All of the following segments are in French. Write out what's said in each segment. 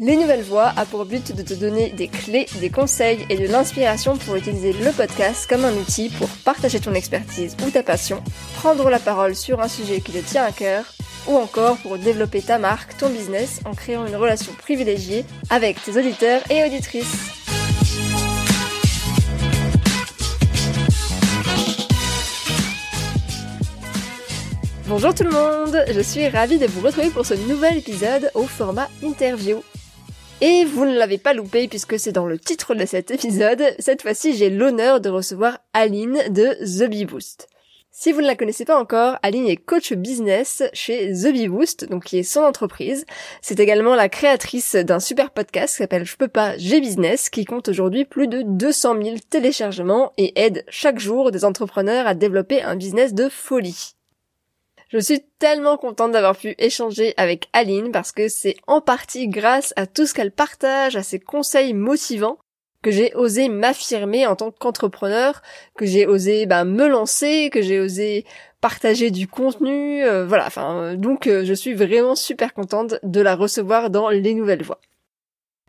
Les Nouvelles Voix a pour but de te donner des clés, des conseils et de l'inspiration pour utiliser le podcast comme un outil pour partager ton expertise ou ta passion, prendre la parole sur un sujet qui te tient à cœur, ou encore pour développer ta marque, ton business en créant une relation privilégiée avec tes auditeurs et auditrices. Bonjour tout le monde, je suis ravie de vous retrouver pour ce nouvel épisode au format interview. Et vous ne l'avez pas loupé puisque c'est dans le titre de cet épisode. Cette fois-ci, j'ai l'honneur de recevoir Aline de The Bee Boost. Si vous ne la connaissez pas encore, Aline est coach business chez The Bee Boost, donc qui est son entreprise. C'est également la créatrice d'un super podcast qui s'appelle Je peux pas, j'ai business, qui compte aujourd'hui plus de 200 000 téléchargements et aide chaque jour des entrepreneurs à développer un business de folie. Je suis tellement contente d'avoir pu échanger avec Aline parce que c'est en partie grâce à tout ce qu'elle partage, à ses conseils motivants, que j'ai osé m'affirmer en tant qu'entrepreneur, que j'ai osé bah, me lancer, que j'ai osé partager du contenu, euh, voilà. Enfin, euh, donc euh, je suis vraiment super contente de la recevoir dans les nouvelles voies.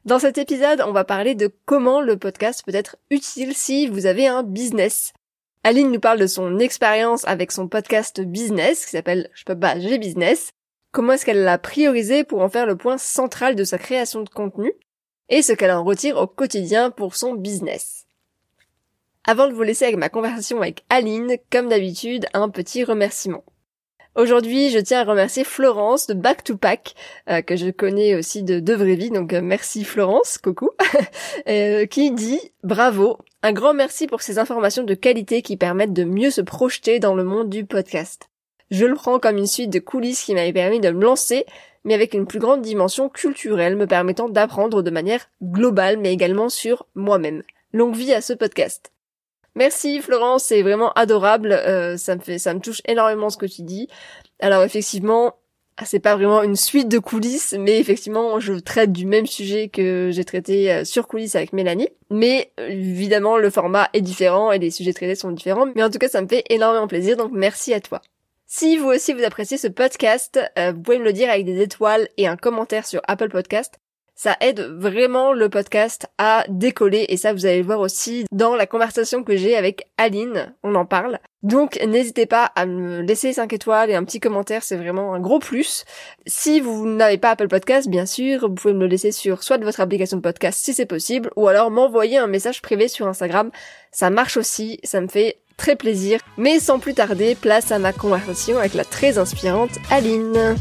Dans cet épisode, on va parler de comment le podcast peut être utile si vous avez un business. Aline nous parle de son expérience avec son podcast business qui s'appelle Je peux pas, j'ai business. Comment est-ce qu'elle l'a priorisé pour en faire le point central de sa création de contenu et ce qu'elle en retire au quotidien pour son business? Avant de vous laisser avec ma conversation avec Aline, comme d'habitude, un petit remerciement. Aujourd'hui, je tiens à remercier Florence de Back to Pack, euh, que je connais aussi de De Vraie Vie, donc euh, merci Florence, coucou, euh, qui dit bravo, un grand merci pour ces informations de qualité qui permettent de mieux se projeter dans le monde du podcast. Je le prends comme une suite de coulisses qui m'avait permis de me lancer, mais avec une plus grande dimension culturelle me permettant d'apprendre de manière globale, mais également sur moi-même. Longue vie à ce podcast. Merci Florence, c'est vraiment adorable. Euh, ça me touche énormément ce que tu dis. Alors effectivement, c'est pas vraiment une suite de coulisses, mais effectivement, je traite du même sujet que j'ai traité euh, sur coulisses avec Mélanie. Mais évidemment, le format est différent et les sujets traités sont différents. Mais en tout cas, ça me fait énormément plaisir, donc merci à toi. Si vous aussi vous appréciez ce podcast, euh, vous pouvez me le dire avec des étoiles et un commentaire sur Apple Podcast ça aide vraiment le podcast à décoller et ça vous allez le voir aussi dans la conversation que j'ai avec Aline, on en parle. Donc n'hésitez pas à me laisser 5 étoiles et un petit commentaire, c'est vraiment un gros plus. Si vous n'avez pas Apple Podcast, bien sûr, vous pouvez me le laisser sur soit votre application de podcast si c'est possible, ou alors m'envoyer un message privé sur Instagram. Ça marche aussi, ça me fait très plaisir. Mais sans plus tarder, place à ma conversation avec la très inspirante Aline.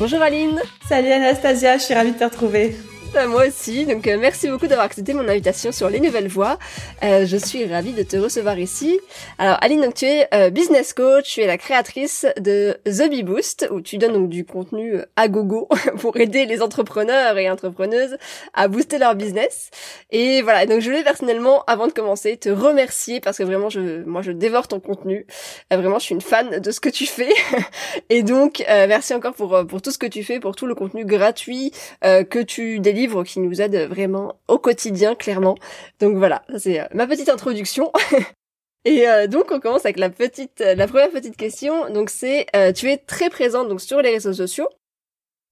Bonjour Aline Salut Anastasia, je suis ravie de te retrouver. Moi aussi, donc euh, merci beaucoup d'avoir accepté mon invitation sur les nouvelles voies. Euh, je suis ravie de te recevoir ici. Alors Aline, donc tu es euh, business coach, tu es la créatrice de The Bee Boost, où tu donnes donc du contenu à gogo pour aider les entrepreneurs et entrepreneuses à booster leur business. Et voilà, donc je voulais personnellement, avant de commencer, te remercier parce que vraiment, je, moi je dévore ton contenu. vraiment, je suis une fan de ce que tu fais. et donc, merci encore pour, pour tout ce que tu fais, pour tout le contenu gratuit que tu délivres qui nous aide vraiment au quotidien, clairement. Donc voilà, c'est euh, ma petite introduction. Et euh, donc on commence avec la petite, euh, la première petite question. Donc c'est, tu es très présente donc sur les réseaux sociaux,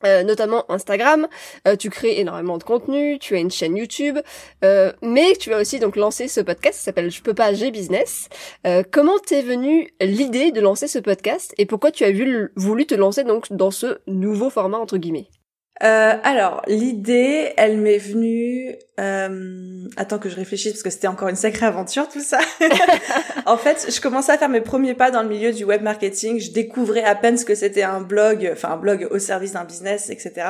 notamment Instagram. tu crées énormément de contenu, tu as une chaîne YouTube, mais tu as aussi donc lancé ce podcast qui s'appelle Je peux pas, j'ai business. comment t'es venue l'idée de lancer ce podcast et pourquoi tu as voulu te lancer donc dans ce nouveau format entre guillemets? Euh, alors, l'idée, elle m'est venue. Euh... Attends que je réfléchisse parce que c'était encore une sacrée aventure tout ça. en fait, je commençais à faire mes premiers pas dans le milieu du web marketing. Je découvrais à peine ce que c'était un blog, enfin un blog au service d'un business, etc.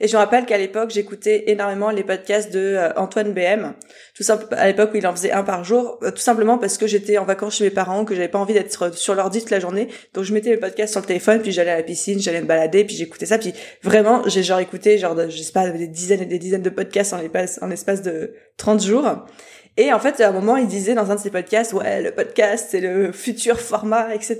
Et je me rappelle qu'à l'époque, j'écoutais énormément les podcasts de euh, Antoine BM. Tout ça à l'époque où il en faisait un par jour, euh, tout simplement parce que j'étais en vacances chez mes parents, que j'avais pas envie d'être sur l'ordi toute la journée. Donc je mettais mes podcasts sur le téléphone, puis j'allais à la piscine, j'allais me balader, puis j'écoutais ça, puis vraiment, j'ai genre écouté genre je sais pas des dizaines et des dizaines de podcasts en l'espace en espace de 30 jours et en fait, à un moment, il disait dans un de ses podcasts, ouais, le podcast, c'est le futur format, etc.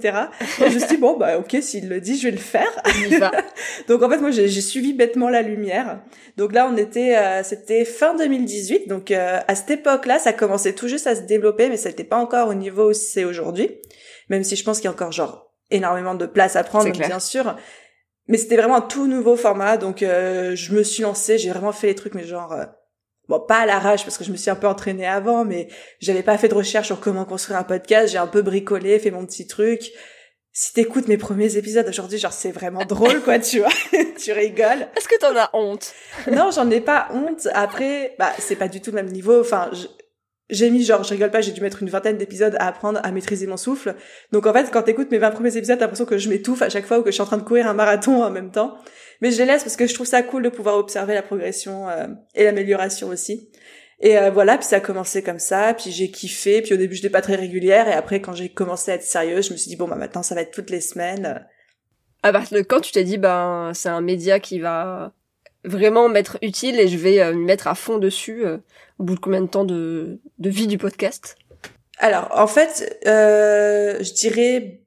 Et je me suis dit, bon, bah, ok, s'il le dit, je vais le faire. donc, en fait, moi, j'ai suivi bêtement la lumière. Donc là, on était, euh, c'était fin 2018. Donc, euh, à cette époque-là, ça commençait tout juste à se développer, mais ça n'était pas encore au niveau où c'est aujourd'hui. Même si je pense qu'il y a encore, genre, énormément de place à prendre, bien sûr. Mais c'était vraiment un tout nouveau format. Donc, euh, je me suis lancée, j'ai vraiment fait les trucs, mais genre, bon pas à l'arrache parce que je me suis un peu entraînée avant mais j'avais pas fait de recherche sur comment construire un podcast j'ai un peu bricolé fait mon petit truc. Si t'écoutes mes premiers épisodes aujourd'hui genre c'est vraiment drôle quoi tu vois. Tu rigoles. Est-ce que t'en as honte? Non j'en ai pas honte. Après bah c'est pas du tout le même niveau. Enfin j'ai mis genre je rigole pas j'ai dû mettre une vingtaine d'épisodes à apprendre à maîtriser mon souffle donc en fait quand t'écoutes mes 20 premiers épisodes t'as l'impression que je m'étouffe à chaque fois ou que je suis en train de courir un marathon en même temps mais je les laisse parce que je trouve ça cool de pouvoir observer la progression euh, et l'amélioration aussi. Et euh, voilà, puis ça a commencé comme ça, puis j'ai kiffé, puis au début j'étais pas très régulière, et après quand j'ai commencé à être sérieuse, je me suis dit bon bah maintenant ça va être toutes les semaines. À partir de quand tu t'es dit ben c'est un média qui va vraiment m'être utile et je vais euh, me mettre à fond dessus au bout de combien de temps de, de vie du podcast Alors en fait, je dirais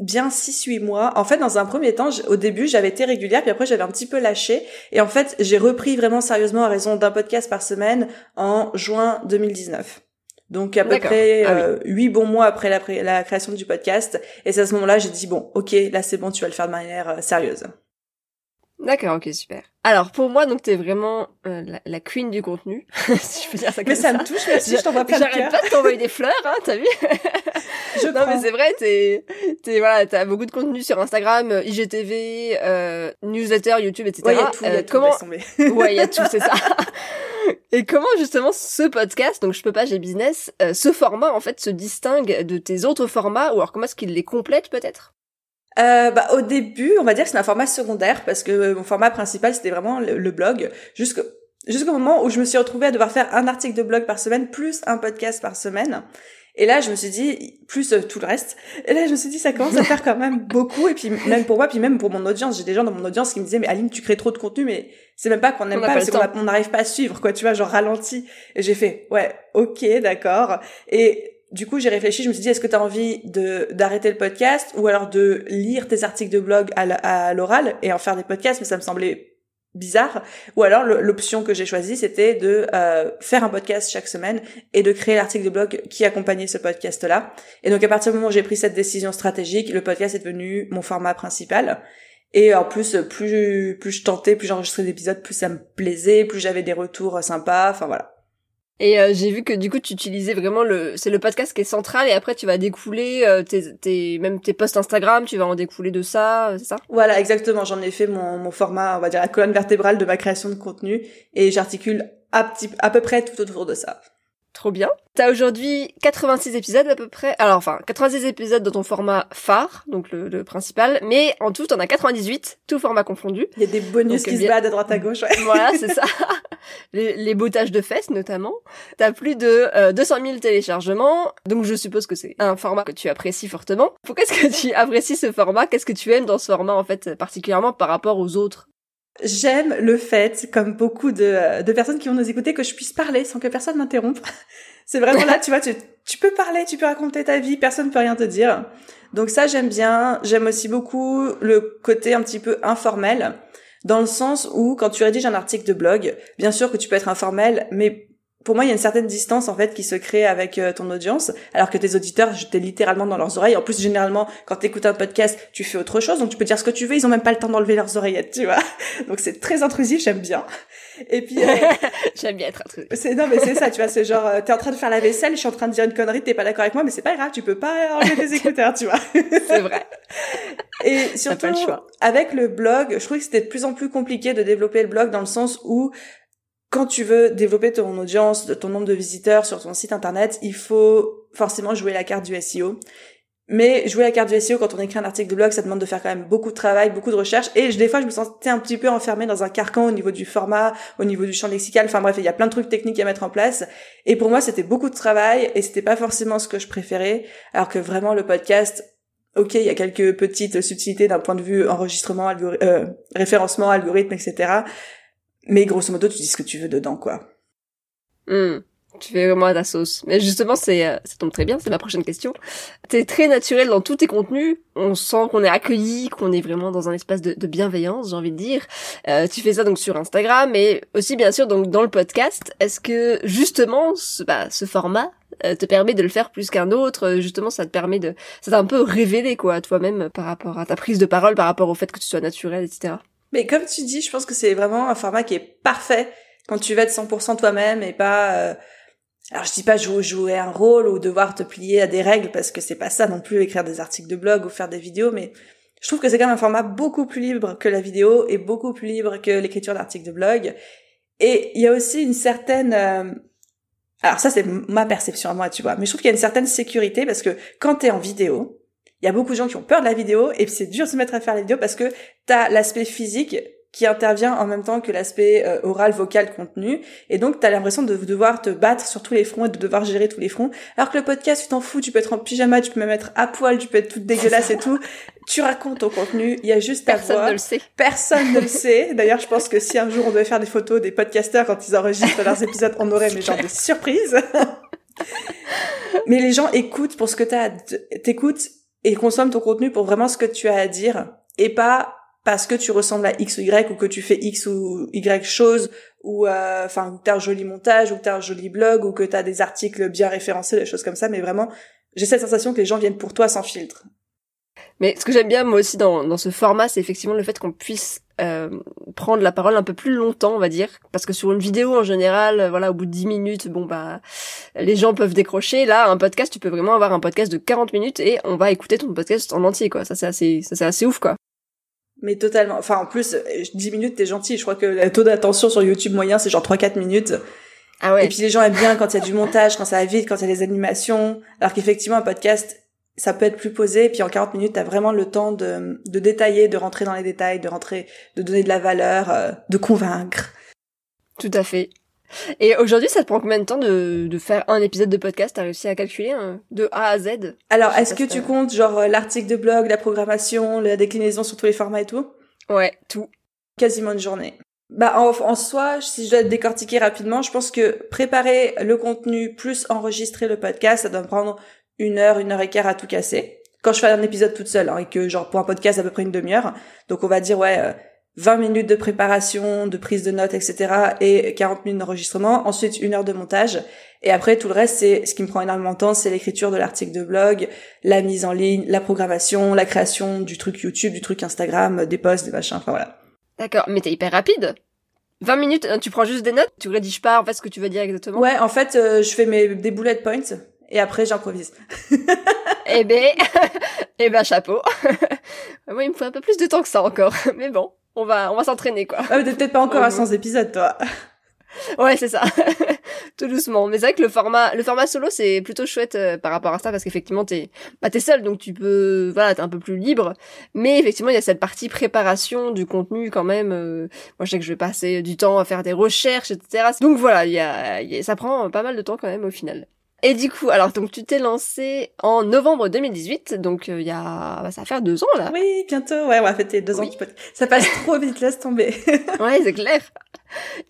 bien 6-8 mois. En fait, dans un premier temps, au début, j'avais été régulière, puis après, j'avais un petit peu lâché. Et en fait, j'ai repris vraiment sérieusement à raison d'un podcast par semaine en juin 2019. Donc à peu près ah euh, huit bons mois après la, la création du podcast. Et c'est à ce moment-là, j'ai dit, bon, ok, là c'est bon, tu vas le faire de manière euh, sérieuse. D'accord, ok, super. Alors pour moi, donc t'es vraiment euh, la, queen du contenu, si je peux dire ça comme mais ça. me touche, merci, je t'envoie plein de J'arrête pas de t'envoyer des fleurs, hein, t'as vu je Non mais c'est vrai, t'es, t'es voilà, t'as beaucoup de contenu sur Instagram, euh, IGTV, euh, newsletter, YouTube, etc. Ouais, y a tout, y a tout, comment Ouais, il y a tout, c'est ça. Et comment justement ce podcast, donc je peux pas, j'ai business, ce format en fait se distingue de tes autres formats, ou alors comment est-ce qu'il les complète peut-être? Euh, bah, au début, on va dire que c'est un format secondaire parce que mon format principal c'était vraiment le, blog. Jusqu'au jusqu'au moment où je me suis retrouvée à devoir faire un article de blog par semaine plus un podcast par semaine. Et là, je me suis dit, plus euh, tout le reste. Et là, je me suis dit, ça commence à faire quand même beaucoup. Et puis, même pour moi, puis même pour mon audience, j'ai des gens dans mon audience qui me disaient, mais Aline, tu crées trop de contenu, mais c'est même pas qu'on n'aime pas, c'est qu'on n'arrive pas à suivre, quoi. Tu vois, genre ralenti. Et j'ai fait, ouais, ok, d'accord. Et du coup, j'ai réfléchi, je me suis dit, est-ce que tu as envie de d'arrêter le podcast ou alors de lire tes articles de blog à l'oral et en faire des podcasts, mais ça me semblait bizarre. Ou alors l'option que j'ai choisie, c'était de euh, faire un podcast chaque semaine et de créer l'article de blog qui accompagnait ce podcast-là. Et donc à partir du moment où j'ai pris cette décision stratégique, le podcast est devenu mon format principal. Et en plus, plus plus je tentais, plus j'enregistrais d'épisodes, plus ça me plaisait, plus j'avais des retours sympas. Enfin voilà. Et euh, j'ai vu que du coup tu utilisais vraiment le c'est le podcast qui est central et après tu vas découler euh, tes, tes même tes posts Instagram, tu vas en découler de ça, euh, c'est ça? Voilà, exactement, j'en ai fait mon mon format, on va dire la colonne vertébrale de ma création de contenu et j'articule à, petit, à peu près tout autour de ça. Trop bien. T'as aujourd'hui 86 épisodes à peu près. Alors enfin, 86 épisodes dans ton format phare, donc le, principal, mais en tout, t'en as 98, tout format confondu. Il y a des bonus qui se battent à droite à gauche. Ouais. Voilà, c'est ça. Les, les bottages de fesses notamment. T'as plus de 200 euh, 000 téléchargements, donc je suppose que c'est un format que tu apprécies fortement. Pourquoi est-ce que tu apprécies ce format? Qu'est-ce que tu aimes dans ce format en fait, particulièrement par rapport aux autres? J'aime le fait, comme beaucoup de, de, personnes qui vont nous écouter, que je puisse parler sans que personne m'interrompe. C'est vraiment là, tu vois, tu, tu, peux parler, tu peux raconter ta vie, personne ne peut rien te dire. Donc ça, j'aime bien. J'aime aussi beaucoup le côté un petit peu informel, dans le sens où quand tu rédiges un article de blog, bien sûr que tu peux être informel, mais pour moi, il y a une certaine distance en fait qui se crée avec euh, ton audience, alors que tes auditeurs, j'étais littéralement dans leurs oreilles. En plus, généralement, quand tu écoutes un podcast, tu fais autre chose, donc tu peux dire ce que tu veux. Ils ont même pas le temps d'enlever leurs oreillettes, tu vois. Donc c'est très intrusif, j'aime bien. Et puis euh, j'aime bien être intrusif. C'est non, mais c'est ça, tu vois. C'est genre, euh, t'es en train de faire la vaisselle, je suis en train de dire une connerie, t'es pas d'accord avec moi, mais c'est pas grave, tu peux pas enlever tes écouteurs, tu vois. c'est vrai. Et surtout, le avec le blog, je trouve que c'était de plus en plus compliqué de développer le blog dans le sens où quand tu veux développer ton audience, ton nombre de visiteurs sur ton site internet, il faut forcément jouer la carte du SEO. Mais jouer la carte du SEO quand on écrit un article de blog, ça demande de faire quand même beaucoup de travail, beaucoup de recherche. Et des fois, je me sentais un petit peu enfermée dans un carcan au niveau du format, au niveau du champ lexical. Enfin bref, il y a plein de trucs techniques à mettre en place. Et pour moi, c'était beaucoup de travail et c'était pas forcément ce que je préférais. Alors que vraiment, le podcast, ok, il y a quelques petites subtilités d'un point de vue enregistrement, euh, référencement, algorithme, etc. Mais grosso modo, tu dis ce que tu veux dedans, quoi. Hmm. Tu fais vraiment à ta sauce. Mais justement, c'est, euh, ça tombe très bien, c'est ma prochaine question. T'es très naturel dans tous tes contenus. On sent qu'on est accueilli, qu'on est vraiment dans un espace de, bienveillance, j'ai envie de dire. Euh, tu fais ça donc sur Instagram, mais aussi bien sûr donc dans le podcast. Est-ce que justement, ce, bah, ce format euh, te permet de le faire plus qu'un autre? Justement, ça te permet de, ça t'a un peu révélé quoi, toi-même par rapport à ta prise de parole, par rapport au fait que tu sois naturel, etc. Mais comme tu dis, je pense que c'est vraiment un format qui est parfait quand tu veux être 100% toi-même et pas alors je dis pas jouer, un rôle ou devoir te plier à des règles parce que c'est pas ça non plus écrire des articles de blog ou faire des vidéos, mais je trouve que c'est quand même un format beaucoup plus libre que la vidéo et beaucoup plus libre que l'écriture d'articles de blog. Et il y a aussi une certaine euh, alors ça c'est ma perception à moi, tu vois, mais je trouve qu'il y a une certaine sécurité parce que quand t'es en vidéo, il y a beaucoup de gens qui ont peur de la vidéo et c'est dur de se mettre à faire la vidéo parce que t'as l'aspect physique qui intervient en même temps que l'aspect euh, oral, vocal, contenu. Et donc, tu as l'impression de devoir te battre sur tous les fronts et de devoir gérer tous les fronts. Alors que le podcast, tu t'en fous, tu peux être en pyjama, tu peux même être à poil, tu peux être toute dégueulasse et tout. Tu racontes ton contenu, il y a juste ta Personne ne le sait. Personne ne le sait. D'ailleurs, je pense que si un jour on devait faire des photos des podcasteurs quand ils enregistrent leurs épisodes, on aurait mes genre de surprises. mais les gens écoutent pour ce que t'as, t'écoutes et consomment ton contenu pour vraiment ce que tu as à dire et pas parce que tu ressembles à X ou Y ou que tu fais X ou Y chose ou euh, enfin que t'as un joli montage ou que t'as un joli blog ou que t'as des articles bien référencés des choses comme ça. Mais vraiment j'ai cette sensation que les gens viennent pour toi sans filtre mais ce que j'aime bien moi aussi dans, dans ce format c'est effectivement le fait qu'on puisse euh, prendre la parole un peu plus longtemps on va dire parce que sur une vidéo en général voilà au bout de 10 minutes bon bah les gens peuvent décrocher là un podcast tu peux vraiment avoir un podcast de 40 minutes et on va écouter ton podcast en entier quoi ça c'est assez ça c'est assez ouf quoi mais totalement. Enfin, en plus, 10 euh, minutes, t'es gentil. Je crois que le taux d'attention sur YouTube moyen, c'est genre 3-4 minutes. Ah ouais. Et puis les gens aiment bien quand il y a du montage, quand ça va vite, quand il y a des animations. Alors qu'effectivement, un podcast, ça peut être plus posé. Et puis en 40 minutes, t'as vraiment le temps de, de détailler, de rentrer dans les détails, de rentrer, de donner de la valeur, euh, de convaincre. Tout à fait. Et aujourd'hui, ça te prend combien de temps de, de faire un épisode de podcast? T'as réussi à calculer hein, de A à Z? Alors, est-ce que tu comptes genre euh, l'article de blog, la programmation, la déclinaison sur tous les formats et tout? Ouais, tout. Quasiment une journée. Bah en, en soi, si je dois te décortiquer rapidement, je pense que préparer le contenu plus enregistrer le podcast, ça doit me prendre une heure, une heure et quart à tout casser. Quand je fais un épisode toute seule, hein, et que genre pour un podcast à peu près une demi-heure, donc on va dire ouais. Euh, 20 minutes de préparation, de prise de notes, etc. et 40 minutes d'enregistrement. Ensuite, une heure de montage. Et après, tout le reste, c'est ce qui me prend énormément de temps, c'est l'écriture de l'article de blog, la mise en ligne, la programmation, la création du truc YouTube, du truc Instagram, des posts, des machins, enfin voilà. D'accord, mais t'es hyper rapide. 20 minutes, hein, tu prends juste des notes, tu rédiges pas en fait ce que tu veux dire exactement. Ouais, en fait, euh, je fais mes des bullet points et après j'improvise. eh ben, eh ben chapeau. Moi, il me faut un peu plus de temps que ça encore, mais bon on va, on va s'entraîner, quoi. Ah, t'es peut-être pas encore à 100 épisodes, toi. Ouais, c'est ça. Tout doucement. Mais c'est vrai que le format, le format solo, c'est plutôt chouette euh, par rapport à ça parce qu'effectivement, t'es, bah, t'es seul, donc tu peux, voilà, t'es un peu plus libre. Mais effectivement, il y a cette partie préparation du contenu quand même. Euh, moi, je sais que je vais passer du temps à faire des recherches, etc. Donc voilà, il y a, y a, ça prend pas mal de temps quand même au final. Et du coup, alors donc tu t'es lancé en novembre 2018, donc il euh, y a, bah, ça va faire deux ans là. Oui, bientôt. Ouais, on va fêter deux ans. Ça passe trop vite, laisse tomber. ouais, c'est clair.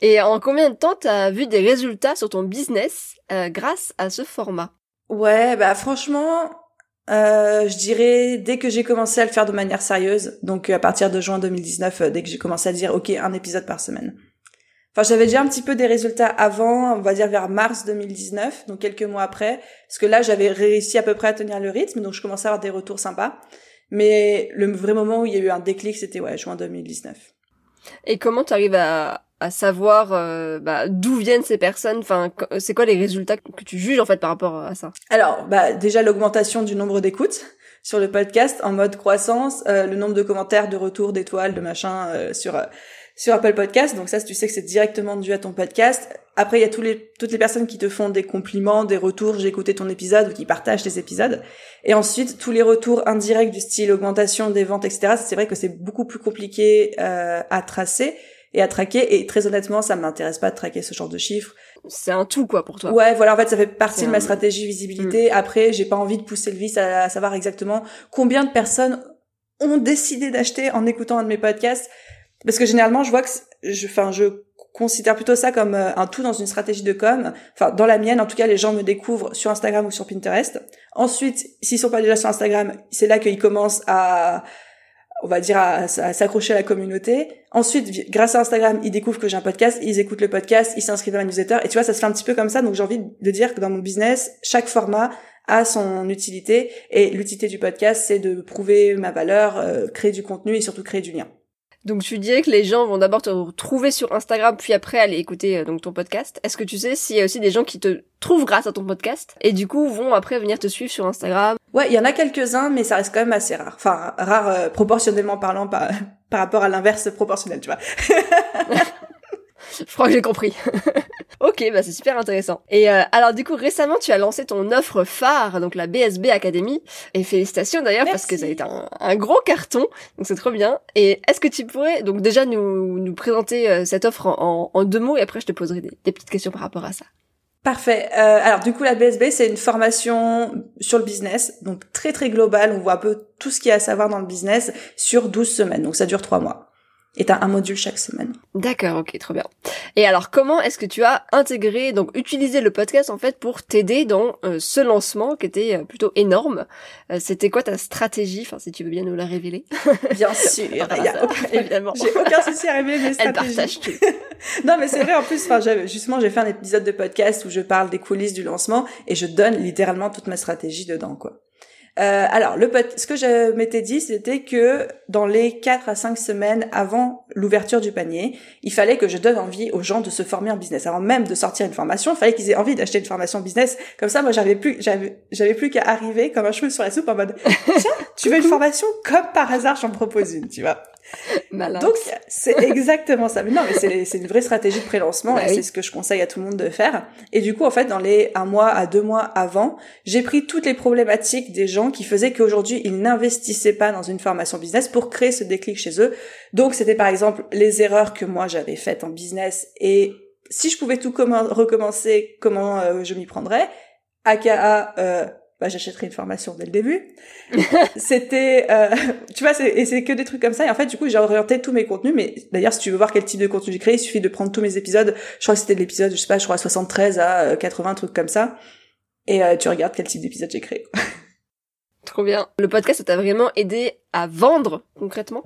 Et en combien de temps t'as vu des résultats sur ton business euh, grâce à ce format? Ouais, bah franchement, euh, je dirais dès que j'ai commencé à le faire de manière sérieuse, donc à partir de juin 2019, dès que j'ai commencé à dire ok un épisode par semaine. Enfin, j'avais déjà un petit peu des résultats avant, on va dire vers mars 2019, donc quelques mois après, parce que là, j'avais réussi à peu près à tenir le rythme, donc je commençais à avoir des retours sympas. Mais le vrai moment où il y a eu un déclic, c'était ouais, juin 2019. Et comment tu arrives à, à savoir euh, bah, d'où viennent ces personnes? Enfin, c'est quoi les résultats que tu juges en fait par rapport à ça? Alors, bah déjà l'augmentation du nombre d'écoutes sur le podcast en mode croissance, euh, le nombre de commentaires, de retours, d'étoiles, de machin euh, sur sur Apple Podcast. Donc ça, tu sais que c'est directement dû à ton podcast. Après, il y a tous les, toutes les personnes qui te font des compliments, des retours, j'ai écouté ton épisode ou qui partagent tes épisodes. Et ensuite, tous les retours indirects du style augmentation des ventes, etc. C'est vrai que c'est beaucoup plus compliqué euh, à tracer et à traquer. Et très honnêtement, ça m'intéresse pas de traquer ce genre de chiffres. c'est un tout quoi pour toi. Ouais, voilà, en fait, ça fait partie de ma stratégie visibilité. Mm. Après, j'ai pas envie de pousser le vice à, savoir exactement combien de personnes ont décidé d'acheter en écoutant un de mes podcasts, parce que généralement, je vois que, je, enfin, je considère plutôt ça comme euh, un tout dans une stratégie de com. Enfin, dans la mienne, en tout cas, les gens me découvrent sur Instagram ou sur Pinterest. Ensuite, s'ils sont pas déjà sur Instagram, c'est là qu'ils commencent à on va dire, à, s'accrocher à la communauté. Ensuite, grâce à Instagram, ils découvrent que j'ai un podcast, ils écoutent le podcast, ils s'inscrivent à ma newsletter. Et tu vois, ça se fait un petit peu comme ça. Donc, j'ai envie de dire que dans mon business, chaque format a son utilité. Et l'utilité du podcast, c'est de prouver ma valeur, euh, créer du contenu et surtout créer du lien. Donc tu dirais que les gens vont d'abord te trouver sur Instagram, puis après aller écouter euh, donc ton podcast. Est-ce que tu sais s'il y a aussi des gens qui te trouvent grâce à ton podcast et du coup vont après venir te suivre sur Instagram? Ouais, il y en a quelques-uns, mais ça reste quand même assez rare. Enfin, rare euh, proportionnellement parlant par, par rapport à l'inverse proportionnel, tu vois. Je crois que j'ai compris. ok, bah c'est super intéressant. Et euh, alors du coup, récemment, tu as lancé ton offre phare, donc la BSB Academy. Et félicitations d'ailleurs parce que ça a été un, gros carton, donc c'est trop bien. Et est-ce que tu pourrais donc déjà nous, nous présenter euh, cette offre en, en, deux mots? Et après je te poserai des, des petites questions par rapport à ça. Parfait. Euh, alors du coup, la BSB, c'est une formation sur le business, donc très très globale. On voit un peu tout ce qu'il y a à savoir dans le business sur 12 semaines. Donc ça dure trois mois et t'as un module chaque semaine. D'accord, ok, trop bien. Et alors, comment est-ce que tu as intégré, donc utilisé le podcast en fait pour t'aider dans euh, ce lancement qui était euh, plutôt énorme? Euh, C'était quoi ta stratégie? Enfin, si tu veux bien nous la révéler. Bien sûr, évidemment. J'ai aucun souci à révéler mes stratégies. Elle partage tout. non, mais c'est vrai. En plus, enfin, justement, j'ai fait un épisode de podcast où je parle des coulisses du lancement et je donne littéralement toute ma stratégie dedans, quoi. Euh, alors, le ce que je m'étais dit, c'était que dans les 4 à 5 semaines avant l'ouverture du panier, il fallait que je donne envie aux gens de se former en business. Avant même de sortir une formation, il fallait qu'ils aient envie d'acheter une formation business. Comme ça, moi, j'avais plus, j'avais, j'avais plus qu'à arriver comme un cheveu sur la soupe en mode, tiens, tu veux une formation? Comme par hasard, j'en propose une, tu vois. Donc c'est exactement ça. Mais non, mais c'est une vraie stratégie de pré-lancement bah et c'est ce que je conseille à tout le monde de faire. Et du coup, en fait, dans les un mois à deux mois avant, j'ai pris toutes les problématiques des gens qui faisaient qu'aujourd'hui ils n'investissaient pas dans une formation business pour créer ce déclic chez eux. Donc c'était par exemple les erreurs que moi j'avais faites en business et si je pouvais tout recommencer, comment euh, je m'y prendrais? AKA euh, bah, j'achèterai une formation dès le début. C'était, euh, tu vois, et c'est que des trucs comme ça. Et en fait, du coup, j'ai orienté tous mes contenus. Mais d'ailleurs, si tu veux voir quel type de contenu j'ai créé, il suffit de prendre tous mes épisodes. Je crois que c'était de l'épisode, je sais pas, je crois 73 à 80, euh, trucs comme ça. Et euh, tu regardes quel type d'épisode j'ai créé. Trop bien. Le podcast, ça t'a vraiment aidé à vendre concrètement?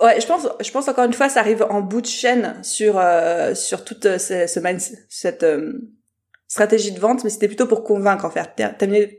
Ouais, je pense, je pense encore une fois, ça arrive en bout de chaîne sur euh, sur toute ce, ce cette stratégie de vente, mais c'était plutôt pour convaincre en fait, terminer,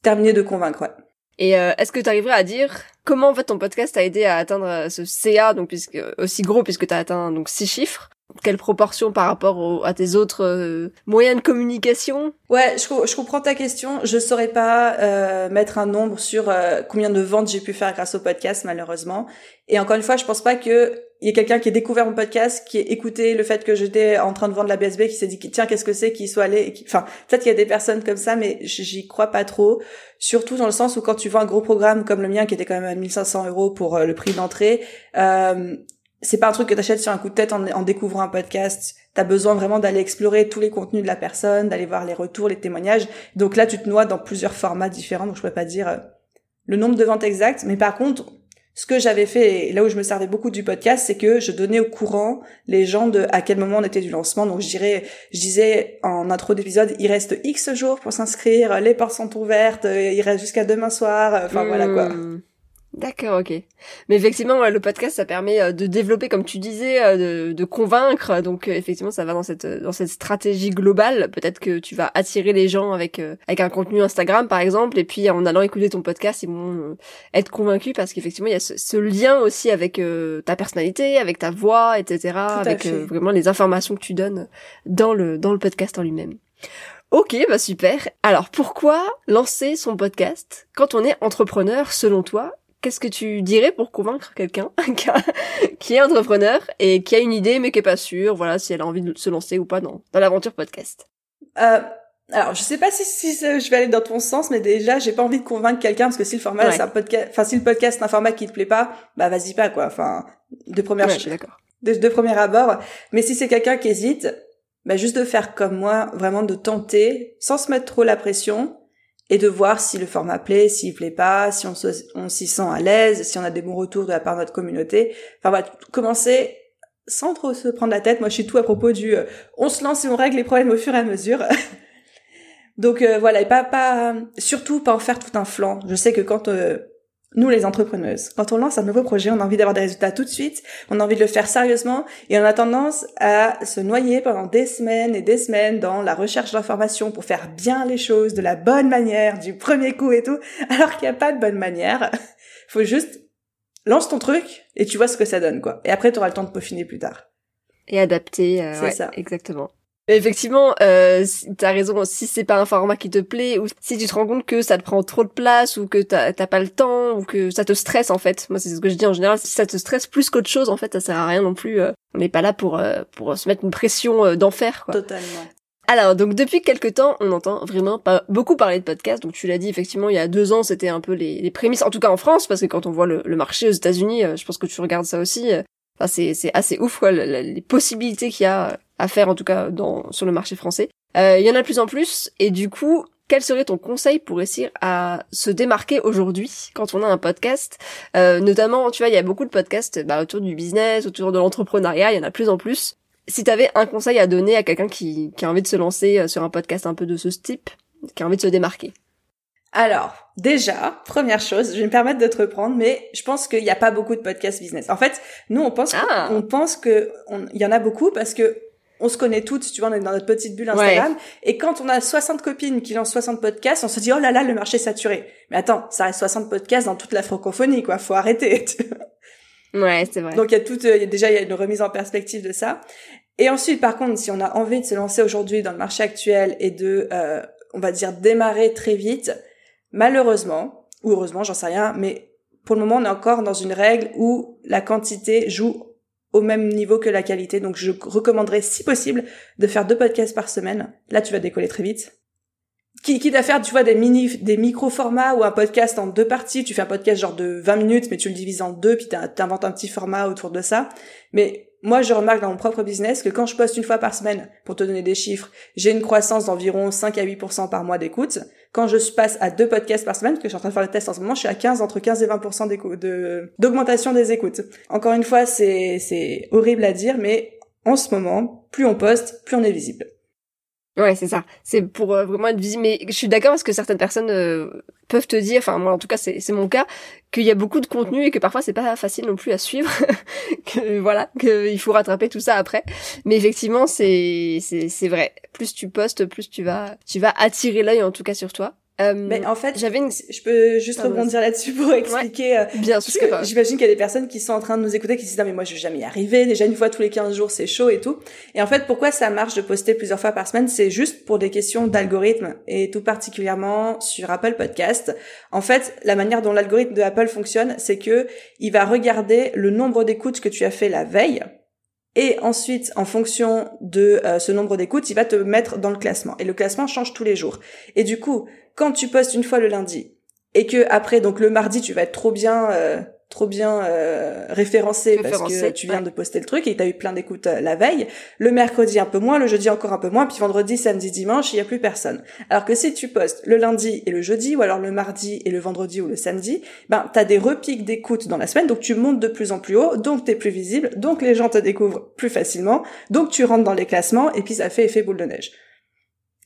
terminer de convaincre. Ouais. Et euh, est-ce que tu arriverais à dire comment en fait ton podcast a aidé à atteindre euh, ce CA donc puisque aussi gros puisque tu as atteint donc six chiffres? Quelle proportion par rapport à tes autres euh, moyens de communication? Ouais, je, je, comprends ta question. Je saurais pas euh, mettre un nombre sur euh, combien de ventes j'ai pu faire grâce au podcast, malheureusement. Et encore une fois, je pense pas que il y ait quelqu'un qui ait découvert mon podcast, qui ait écouté le fait que j'étais en train de vendre la BSB, qui s'est dit tiens qu'est-ce que c'est, qui soit allé. Enfin, peut-être qu'il y a des personnes comme ça, mais j'y crois pas trop. Surtout dans le sens où quand tu vois un gros programme comme le mien, qui était quand même à 1500 euros pour le prix d'entrée. Euh, c'est pas un truc que t'achètes sur un coup de tête en, découvrant un podcast. T'as besoin vraiment d'aller explorer tous les contenus de la personne, d'aller voir les retours, les témoignages. Donc là, tu te noies dans plusieurs formats différents. Donc je pourrais pas dire euh, le nombre de ventes exact, mais par contre, ce que j'avais fait, et là où je me servais beaucoup du podcast, c'est que je donnais au courant les gens de à quel moment on était du lancement. Donc je dirais, je disais en intro d'épisode, il reste X jours pour s'inscrire, les portes sont ouvertes, il reste jusqu'à demain soir. Enfin voilà quoi. D'accord, ok. Mais effectivement, le podcast, ça permet euh, de développer, comme tu disais, euh, de, de convaincre. Donc, euh, effectivement, ça va dans cette dans cette stratégie globale. Peut-être que tu vas attirer les gens avec avec un contenu Instagram, par exemple, et puis en allant écouter ton podcast, ils vont être convaincus parce qu'effectivement, il y a ce, lien aussi avec ta personnalité, avec ta voix, etc., avec vraiment les informations que tu donnes dans le dans le podcast en lui-même. Ok, bah super. Alors pourquoi lancer son podcast quand on est entrepreneur selon toi qu'est-ce que tu dirais pour convaincre quelqu'un qui est entrepreneur et qui a une idée mais qui est pas sûr, voilà, si elle a envie de se lancer ou pas dans, dans l'aventure podcast? Euh, Alors, je sais pas si, si je vais aller dans ton sens, mais déjà, j'ai pas envie de convaincre quelqu'un parce que si le format, c'est un podcast, enfin, si le podcast est un format qui te plaît pas, bah vas-y pas quoi. Enfin, de première, ouais, d'accord. De, de premier abord. Mais si c'est quelqu'un qui hésite, bah juste de faire comme moi, vraiment de tenter, sans se mettre trop la pression, et de voir si le format plaît, s'il plaît pas, si on, s'y sent à l'aise, si on a des bons retours de la part de notre communauté. Enfin voilà, commencer sans trop se prendre la tête. Moi, je suis tout à propos du euh, on se lance et on règle les problèmes au fur et à mesure. Donc euh, voilà, et pas pas surtout pas en faire tout un flanc. Je sais que quand euh, nous les entrepreneuses, quand on lance un nouveau projet, on a envie d'avoir des résultats tout de suite, on a envie de le faire sérieusement et on a tendance à se noyer pendant des semaines et des semaines dans la recherche d'informations pour faire bien les choses de la bonne manière, du premier coup et tout, alors qu'il n'y a pas de bonne manière. Faut juste lance ton truc et tu vois ce que ça donne quoi. Et après tu auras le temps de peaufiner plus tard. Et adapter, euh, c'est ça. Exactement. Effectivement, euh, t'as raison. Si c'est pas un format qui te plaît, ou si tu te rends compte que ça te prend trop de place, ou que t'as pas le temps, ou que ça te stresse en fait. Moi, c'est ce que je dis en général. Si ça te stresse plus qu'autre chose, en fait, ça sert à rien non plus. Euh. on n'est pas là pour euh, pour se mettre une pression euh, d'enfer. Totalement. Alors, donc depuis quelques temps, on entend vraiment pas beaucoup parler de podcast. Donc tu l'as dit, effectivement, il y a deux ans, c'était un peu les, les, prémices, en tout cas en France, parce que quand on voit le, le marché aux États-Unis, je pense que tu regardes ça aussi. Enfin, c'est assez ouf quoi, les possibilités qu'il y a à faire en tout cas dans, sur le marché français. Euh, il y en a de plus en plus et du coup, quel serait ton conseil pour réussir à se démarquer aujourd'hui quand on a un podcast? Euh, Notamment, tu vois, il y a beaucoup de podcasts bah, autour du business, autour de l'entrepreneuriat, il y en a de plus en plus. Si tu avais un conseil à donner à quelqu'un qui, qui a envie de se lancer euh, sur un podcast un peu de ce type, qui a envie de se démarquer? Alors, déjà, première chose, je vais me permettre de te reprendre, mais je pense qu'il n'y a pas beaucoup de podcasts business. En fait, nous, on pense, ah. on pense que il y en a beaucoup parce que on se connaît toutes, tu vois, on est dans notre petite bulle Instagram. Et quand on a 60 copines qui lancent 60 podcasts, on se dit, oh là là, le marché est saturé. Mais attends, ça reste 60 podcasts dans toute la francophonie, quoi. Faut arrêter. ouais, c'est vrai. Donc il y a tout, euh, déjà, il y a une remise en perspective de ça. Et ensuite, par contre, si on a envie de se lancer aujourd'hui dans le marché actuel et de, euh, on va dire, démarrer très vite, malheureusement, ou heureusement, j'en sais rien, mais pour le moment, on est encore dans une règle où la quantité joue au même niveau que la qualité. Donc je recommanderais si possible de faire deux podcasts par semaine. Là tu vas décoller très vite. Quitte à faire, tu vois, des mini, des micro-formats ou un podcast en deux parties. Tu fais un podcast genre de 20 minutes, mais tu le divises en deux, puis t'inventes un petit format autour de ça. Mais moi, je remarque dans mon propre business que quand je poste une fois par semaine, pour te donner des chiffres, j'ai une croissance d'environ 5 à 8% par mois d'écoute. Quand je passe à deux podcasts par semaine, parce que je suis en train de faire le test en ce moment, je suis à 15, entre 15 et 20% d'augmentation des écoutes. Encore une fois, c'est, c'est horrible à dire, mais en ce moment, plus on poste, plus on est visible. Ouais, c'est ça. C'est pour euh, vraiment être visible. Mais je suis d'accord parce que certaines personnes euh, peuvent te dire, enfin moi en tout cas c'est mon cas, qu'il y a beaucoup de contenu et que parfois c'est pas facile non plus à suivre. que voilà, qu'il faut rattraper tout ça après. Mais effectivement c'est c'est vrai. Plus tu postes, plus tu vas tu vas attirer l'œil en tout cas sur toi. Euh, mais en fait, j'avais une... je peux juste rebondir là-dessus pour expliquer. Euh, Bien sûr. que j'imagine qu'il y a des personnes qui sont en train de nous écouter qui se disent non mais moi je vais jamais y arriver. Déjà une fois tous les 15 jours c'est chaud et tout. Et en fait pourquoi ça marche de poster plusieurs fois par semaine? C'est juste pour des questions d'algorithme et tout particulièrement sur Apple Podcast. En fait la manière dont l'algorithme de Apple fonctionne c'est que il va regarder le nombre d'écoutes que tu as fait la veille et ensuite, en fonction de euh, ce nombre d'écoutes, il va te mettre dans le classement. Et le classement change tous les jours. Et du coup, quand tu postes une fois le lundi, et que après, donc le mardi, tu vas être trop bien euh, trop bien euh, référencé, parce que tu viens de poster le truc et tu as eu plein d'écoutes euh, la veille. Le mercredi un peu moins, le jeudi encore un peu moins, puis vendredi, samedi, dimanche, il y a plus personne. Alors que si tu postes le lundi et le jeudi, ou alors le mardi et le vendredi ou le samedi, ben tu as des repiques d'écoute dans la semaine, donc tu montes de plus en plus haut, donc tu es plus visible, donc les gens te découvrent plus facilement, donc tu rentres dans les classements et puis ça fait effet boule de neige.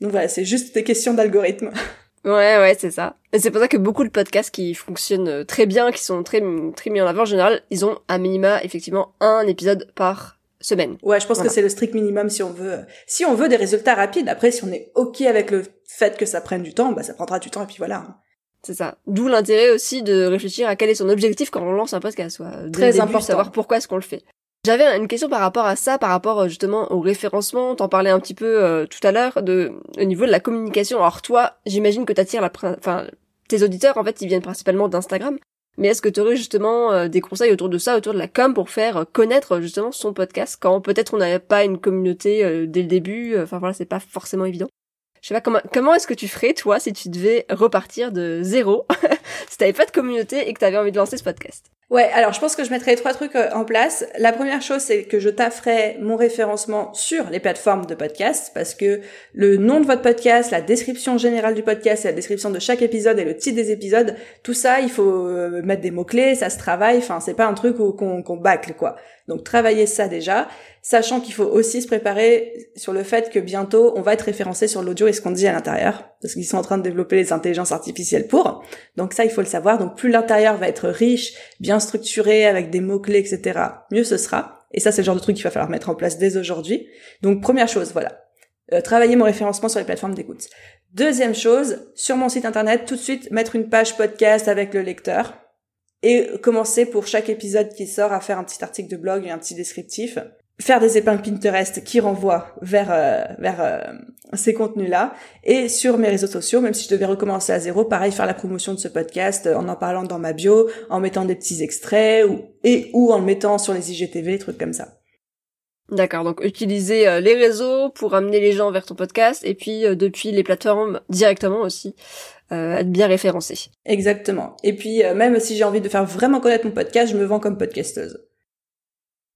Donc voilà, c'est juste des questions d'algorithme. Ouais, ouais, c'est ça. Et c'est pour ça que beaucoup de podcasts qui fonctionnent euh, très bien, qui sont très, très mis en avant en général, ils ont à minima, effectivement, un épisode par semaine. Ouais, je pense que c'est le strict minimum si on veut, si on veut des résultats rapides. Après, si on est ok avec le fait que ça prenne du temps, bah, ça prendra du temps et puis voilà. Hein. C'est ça. D'où l'intérêt aussi de réfléchir à quel est son objectif quand on lance un podcast, soit très important. Savoir pourquoi est-ce qu'on le fait. J'avais une question par rapport à ça, par rapport euh, justement au référencement. T'en parlais un petit peu euh, tout à l'heure au niveau de la communication. Alors toi, j'imagine que t'attires la, enfin tes auditeurs en fait, ils viennent principalement d'Instagram. Mais est-ce que tu aurais justement euh, des conseils autour de ça, autour de la com, pour faire connaître justement son podcast quand peut-être on n'avait pas une communauté dès le début. Enfin voilà, c'est pas forcément évident. Je sais pas comment comment est-ce que tu ferais toi si tu devais repartir de zéro, si t'avais pas de communauté et que t'avais envie de lancer ce podcast? Ouais, alors je pense que je mettrai trois trucs euh, en place. La première chose, c'est que je tafferai mon référencement sur les plateformes de podcast parce que le nom de votre podcast, la description générale du podcast, la description de chaque épisode et le titre des épisodes, tout ça, il faut euh, mettre des mots-clés, ça se travaille, enfin c'est pas un truc qu'on bâcle quoi. Donc travaillez ça déjà, sachant qu'il faut aussi se préparer sur le fait que bientôt on va être référencé sur l'audio et ce qu'on dit à l'intérieur, parce qu'ils sont en train de développer les intelligences artificielles pour. Donc ça, il faut le savoir. Donc plus l'intérieur va être riche, bien structuré, avec des mots-clés, etc., mieux ce sera. Et ça, c'est le genre de truc qu'il va falloir mettre en place dès aujourd'hui. Donc première chose, voilà. Euh, travailler mon référencement sur les plateformes d'écoute. Deuxième chose, sur mon site internet, tout de suite mettre une page podcast avec le lecteur et commencer pour chaque épisode qui sort à faire un petit article de blog et un petit descriptif faire des épingles Pinterest qui renvoient vers euh, vers euh, ces contenus-là et sur mes réseaux sociaux même si je devais recommencer à zéro pareil faire la promotion de ce podcast euh, en en parlant dans ma bio en mettant des petits extraits ou et ou en le mettant sur les IGTV trucs comme ça D'accord, donc utiliser les réseaux pour amener les gens vers ton podcast et puis depuis les plateformes directement aussi être bien référencé. Exactement. Et puis même si j'ai envie de faire vraiment connaître mon podcast, je me vends comme podcasteuse.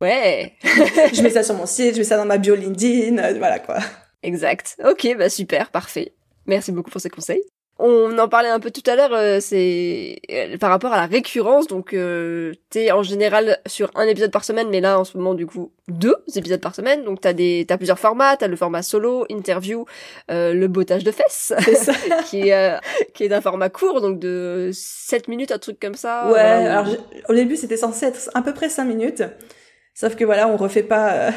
Ouais. je mets ça sur mon site, je mets ça dans ma bio LinkedIn, euh, voilà quoi. Exact. Ok, bah super, parfait. Merci beaucoup pour ces conseils. On en parlait un peu tout à l'heure, euh, c'est euh, par rapport à la récurrence. Donc, euh, t'es en général sur un épisode par semaine, mais là en ce moment du coup deux épisodes par semaine. Donc t'as des, t'as plusieurs formats. T'as le format solo, interview, le bottage de fesses, qui est qui est d'un format court, donc de 7 minutes, un truc comme ça. Ouais. Alors au début c'était censé être à peu près 5 minutes. Sauf que voilà, on refait pas. Euh,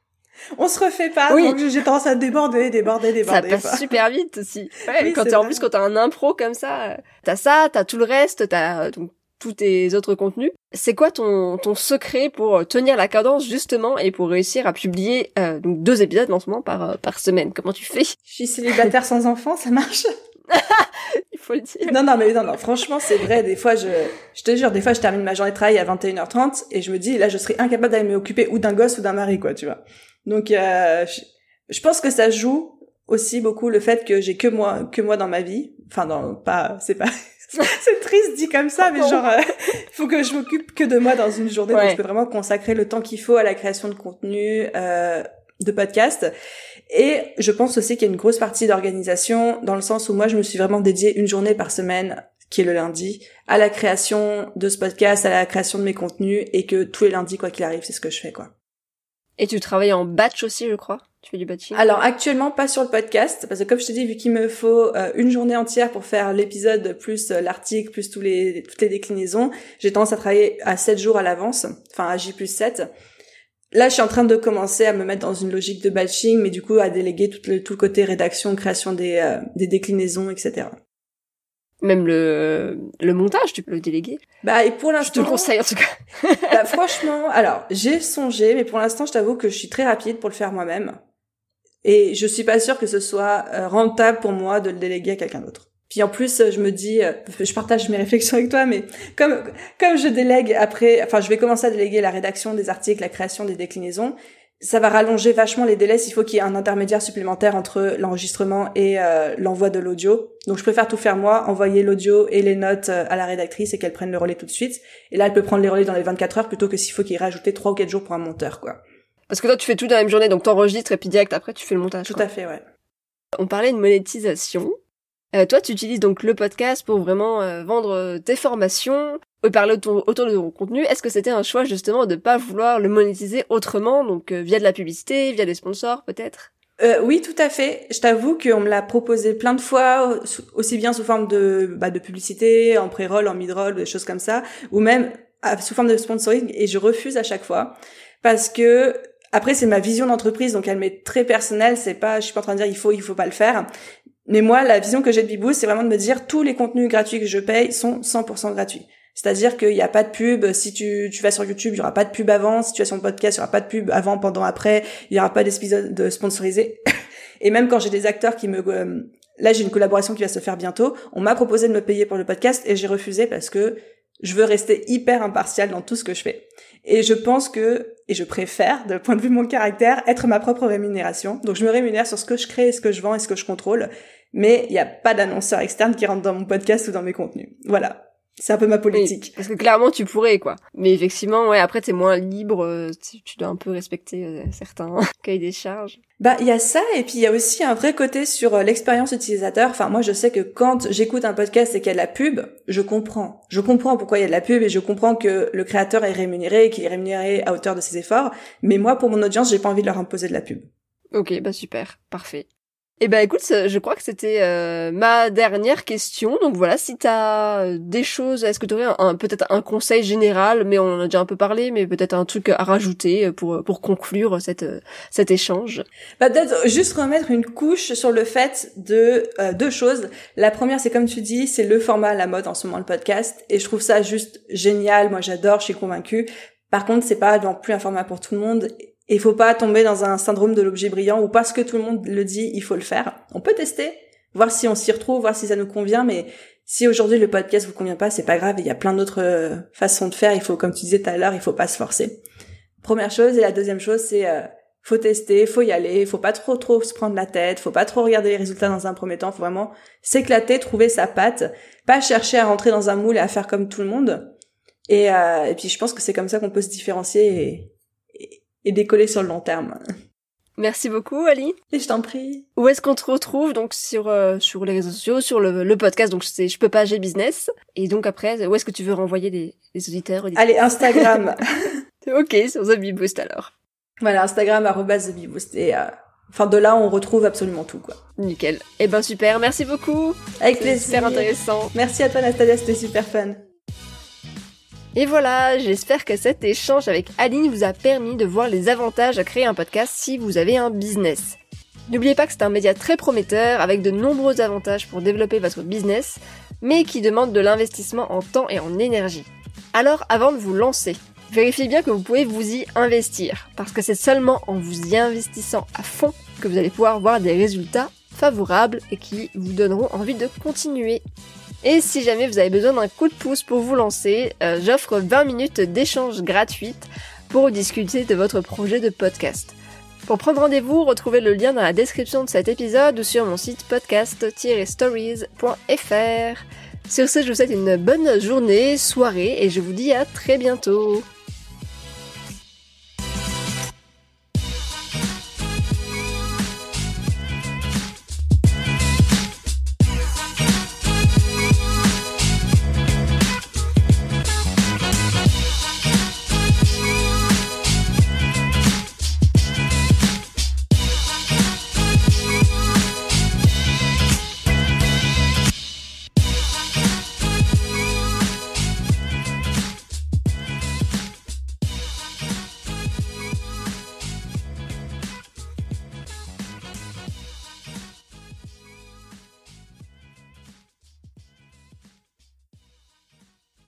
on se refait pas. Oui. Donc j'ai tendance à déborder, déborder, déborder. Ça passe super vite aussi. Ouais, quand t'es en plus quand t'as un impro comme ça, t'as ça, t'as tout le reste, t'as donc tous tes autres contenus. C'est quoi ton ton secret pour tenir la cadence justement et pour réussir à publier euh, donc deux épisodes lancement par euh, par semaine? Comment tu fais? Je suis célibataire sans enfant, ça marche? Il faut le dire. Non, non, mais non, non, franchement, c'est vrai. Des fois, je, je te jure, des fois, je termine ma journée de travail à 21h30 et je me dis, là, je serais incapable d'aller m'occuper ou d'un gosse ou d'un mari, quoi, tu vois. Donc, euh, je, pense que ça joue aussi beaucoup le fait que j'ai que moi, que moi dans ma vie. Enfin, non, pas, c'est pas, c'est triste dit comme ça, mais genre, il euh, faut que je m'occupe que de moi dans une journée. Donc, je peux vraiment consacrer le temps qu'il faut à la création de contenu, euh, de podcast. Et je pense aussi qu'il y a une grosse partie d'organisation dans le sens où moi je me suis vraiment dédiée une journée par semaine qui est le lundi, à la création de ce podcast, à la création de mes contenus, et que tous les lundis, quoi qu'il arrive, c'est ce que je fais, quoi. Et tu travailles en batch aussi, je crois Tu fais du batching Alors actuellement, pas sur le podcast, parce que comme je te dis, vu qu'il me faut euh, une journée entière pour faire l'épisode, plus euh, l'article, plus tous les, toutes les déclinaisons, j'ai tendance à travailler à 7 jours à l'avance, enfin à J plus 7. Là, je suis en train de commencer à me mettre dans une logique de batching, mais du coup à déléguer tout le, tout le côté rédaction, création des, euh, des déclinaisons, etc. Même le, le montage, tu peux le déléguer. Bah et pour l'instant. Je te conseille en tout cas. bah, franchement, alors j'ai songé, mais pour l'instant, je t'avoue que je suis très rapide pour le faire moi-même, et je suis pas sûre que ce soit euh, rentable pour moi de le déléguer à quelqu'un d'autre. Puis en plus, je me dis, euh, je partage mes réflexions avec toi, mais comme comme je délègue après, enfin, je vais commencer à déléguer la rédaction des articles, la création des déclinaisons, ça va rallonger vachement les délais. Il faut qu'il y ait un intermédiaire supplémentaire entre l'enregistrement et euh, l'envoi de l'audio. Donc, je préfère tout faire moi, envoyer l'audio et les notes euh, à la rédactrice et qu'elle prenne le relais tout de suite. Et là, elle peut prendre les relais dans les 24 heures plutôt que s'il faut qu'il rajouter 3 ou 4 jours pour un monteur, quoi. Parce que toi, tu fais tout dans la même journée, donc t'enregistres et puis direct après, tu fais le montage. Tout à fait, ouais. On parlait de monétisation. Euh, toi, tu utilises donc le podcast pour vraiment euh, vendre euh, tes formations, et parler autour, de ton contenu. Est-ce que c'était un choix justement de pas vouloir le monétiser autrement, donc via de la publicité, via des sponsors peut-être? Oui, tout à fait. Je t'avoue qu'on me l'a proposé plein de fois, aussi bien sous forme de, bah, de publicité, en pré-roll, en mid-roll, des choses comme ça, ou même sous forme de sponsoring, et je refuse à chaque fois parce que après c'est ma vision d'entreprise, donc elle m'est très personnelle. C'est pas, je suis pas en train de dire il faut, il faut pas le faire, mais moi, la vision que j'ai de Bibou, c'est vraiment de me dire tous les contenus gratuits que je paye sont 100% gratuits. C'est-à-dire qu'il n'y a pas de pub. Si tu, tu vas sur YouTube, il y aura pas de pub avant. Si tu vas sur le podcast, il y aura pas de pub avant, pendant, après. Il y aura pas d'épisode de sponsorisé. Et même quand j'ai des acteurs qui me, euh, là, j'ai une collaboration qui va se faire bientôt. On m'a proposé de me payer pour le podcast et j'ai refusé parce que je veux rester hyper impartial dans tout ce que je fais. Et je pense que, et je préfère, de point de vue de mon caractère, être ma propre rémunération. Donc je me rémunère sur ce que je crée, ce que je vends et ce que je contrôle mais il n'y a pas d'annonceur externe qui rentre dans mon podcast ou dans mes contenus. Voilà. C'est un peu ma politique. parce que clairement, tu pourrais, quoi. Mais effectivement, ouais, après, t'es moins libre, euh, tu, tu dois un peu respecter euh, certains cahiers des charges. Bah, il y a ça, et puis il y a aussi un vrai côté sur euh, l'expérience utilisateur. Enfin, moi, je sais que quand j'écoute un podcast et qu'il y a de la pub, je comprends. Je comprends pourquoi il y a de la pub et je comprends que le créateur est rémunéré et qu'il est rémunéré à hauteur de ses efforts. Mais moi, pour mon audience, j'ai pas envie de leur imposer de la pub. Ok, bah super, parfait. Eh ben écoute, je crois que c'était euh, ma dernière question. Donc voilà, si t'as euh, des choses, est-ce que tu aurais un, peut-être un conseil général, mais on en a déjà un peu parlé, mais peut-être un truc à rajouter pour pour conclure cette cet échange. Bah peut-être juste remettre une couche sur le fait de euh, deux choses. La première, c'est comme tu dis, c'est le format à la mode en ce moment le podcast, et je trouve ça juste génial. Moi, j'adore, je suis convaincue. Par contre, c'est pas non plus un format pour tout le monde et faut pas tomber dans un syndrome de l'objet brillant où parce que tout le monde le dit, il faut le faire. On peut tester, voir si on s'y retrouve, voir si ça nous convient, mais si aujourd'hui le podcast vous convient pas, c'est pas grave, il y a plein d'autres euh, façons de faire. Il faut, comme tu disais tout à l'heure, il faut pas se forcer. Première chose et la deuxième chose, c'est euh, faut tester, faut y aller, faut pas trop trop se prendre la tête, faut pas trop regarder les résultats dans un premier temps, faut vraiment s'éclater, trouver sa patte, pas chercher à rentrer dans un moule et à faire comme tout le monde. Et, euh, et puis je pense que c'est comme ça qu'on peut se différencier et, et décoller sur le long terme. Merci beaucoup Ali. Et je t'en prie. Où est-ce qu'on te retrouve donc sur euh, sur les réseaux sociaux, sur le, le podcast? Donc c'est je peux pas j'ai business et donc après où est-ce que tu veux renvoyer les, les auditeurs, Allez Instagram. ok sur The Bee Boost alors. Voilà Instagram arrobas The Boost et euh, enfin de là on retrouve absolument tout quoi. Nickel. Eh ben super merci beaucoup. Avec plaisir. Super intéressant. Merci à toi Nastalia c'était super fun. Et voilà, j'espère que cet échange avec Aline vous a permis de voir les avantages à créer un podcast si vous avez un business. N'oubliez pas que c'est un média très prometteur avec de nombreux avantages pour développer votre business, mais qui demande de l'investissement en temps et en énergie. Alors avant de vous lancer, vérifiez bien que vous pouvez vous y investir, parce que c'est seulement en vous y investissant à fond que vous allez pouvoir voir des résultats favorables et qui vous donneront envie de continuer. Et si jamais vous avez besoin d'un coup de pouce pour vous lancer, euh, j'offre 20 minutes d'échange gratuite pour discuter de votre projet de podcast. Pour prendre rendez-vous, retrouvez le lien dans la description de cet épisode ou sur mon site podcast-stories.fr. Sur ce, je vous souhaite une bonne journée, soirée et je vous dis à très bientôt.